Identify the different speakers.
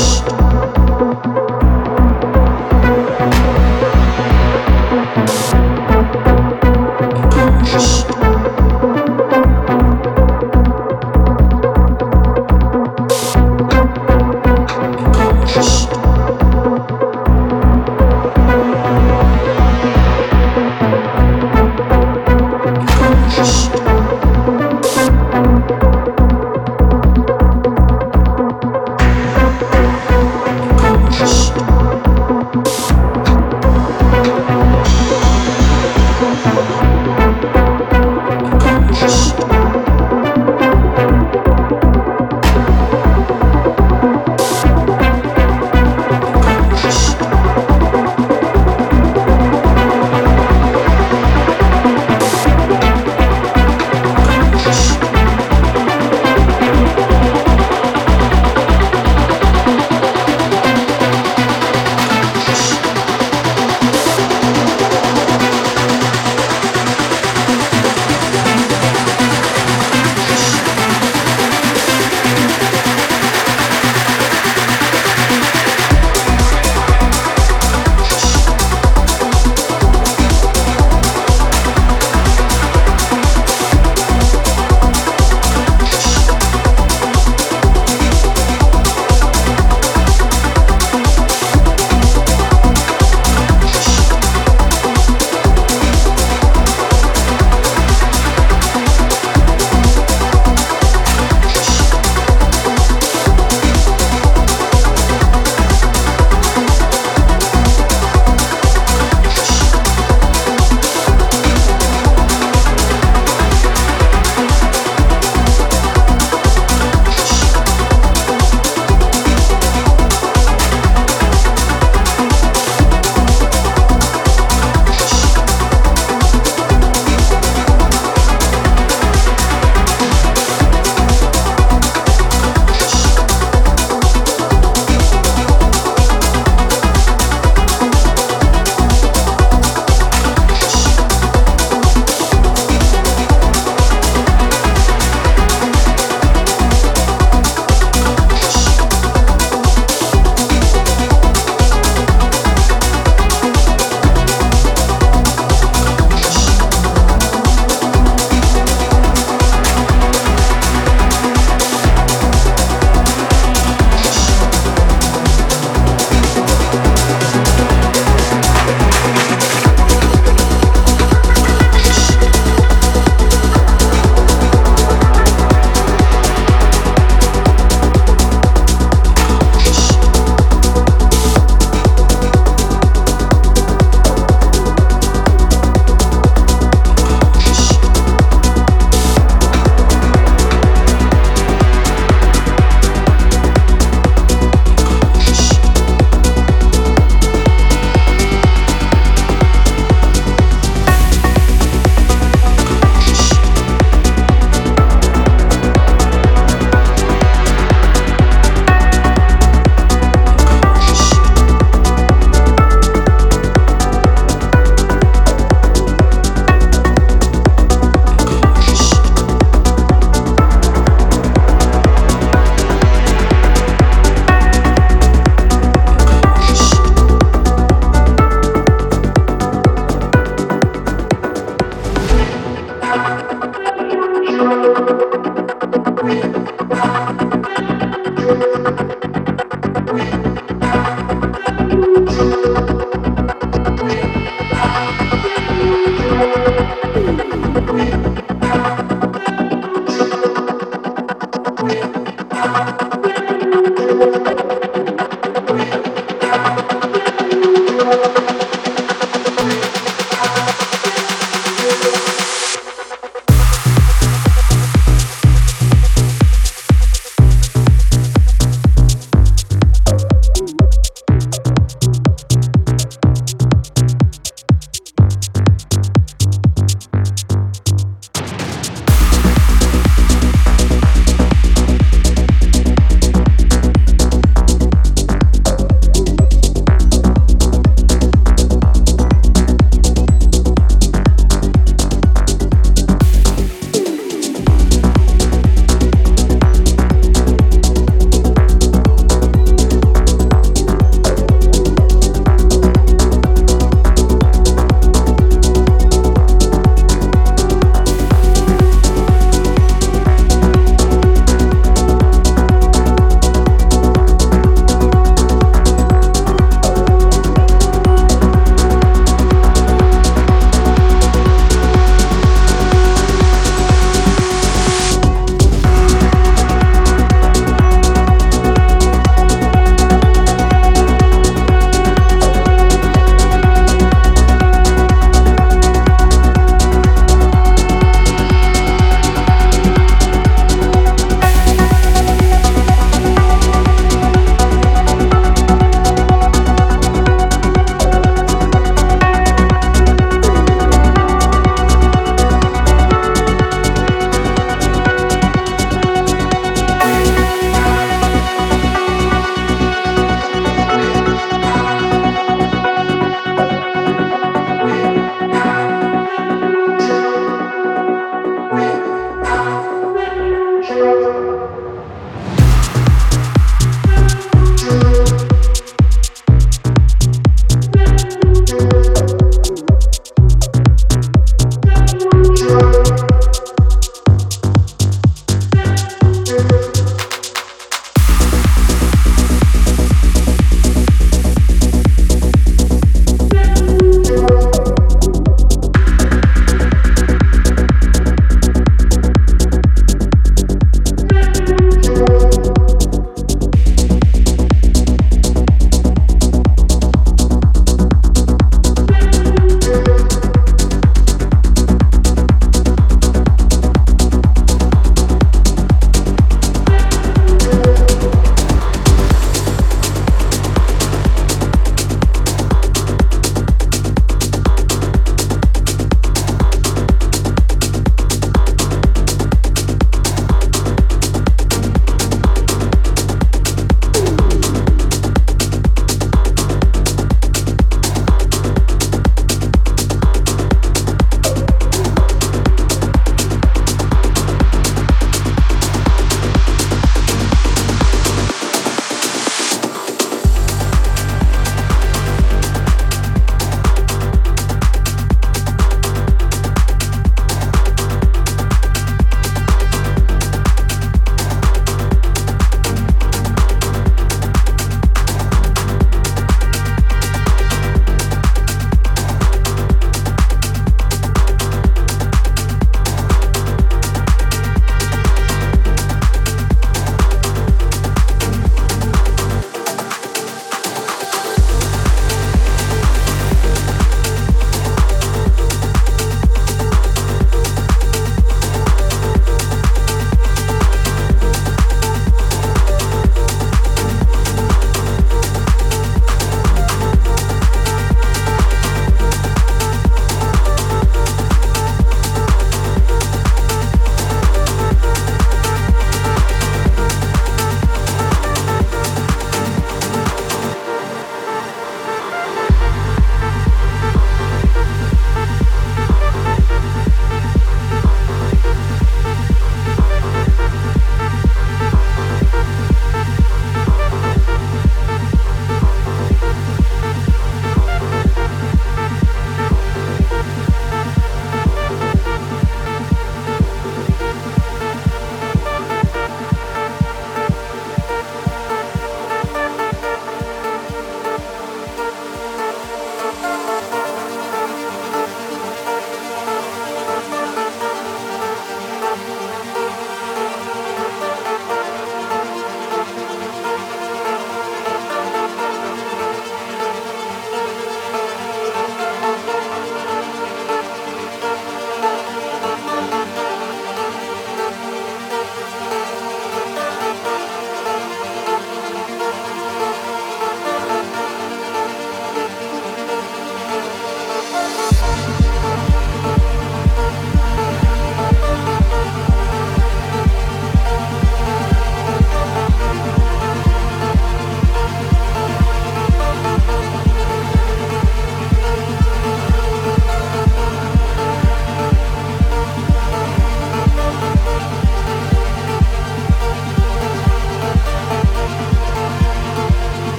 Speaker 1: crushed.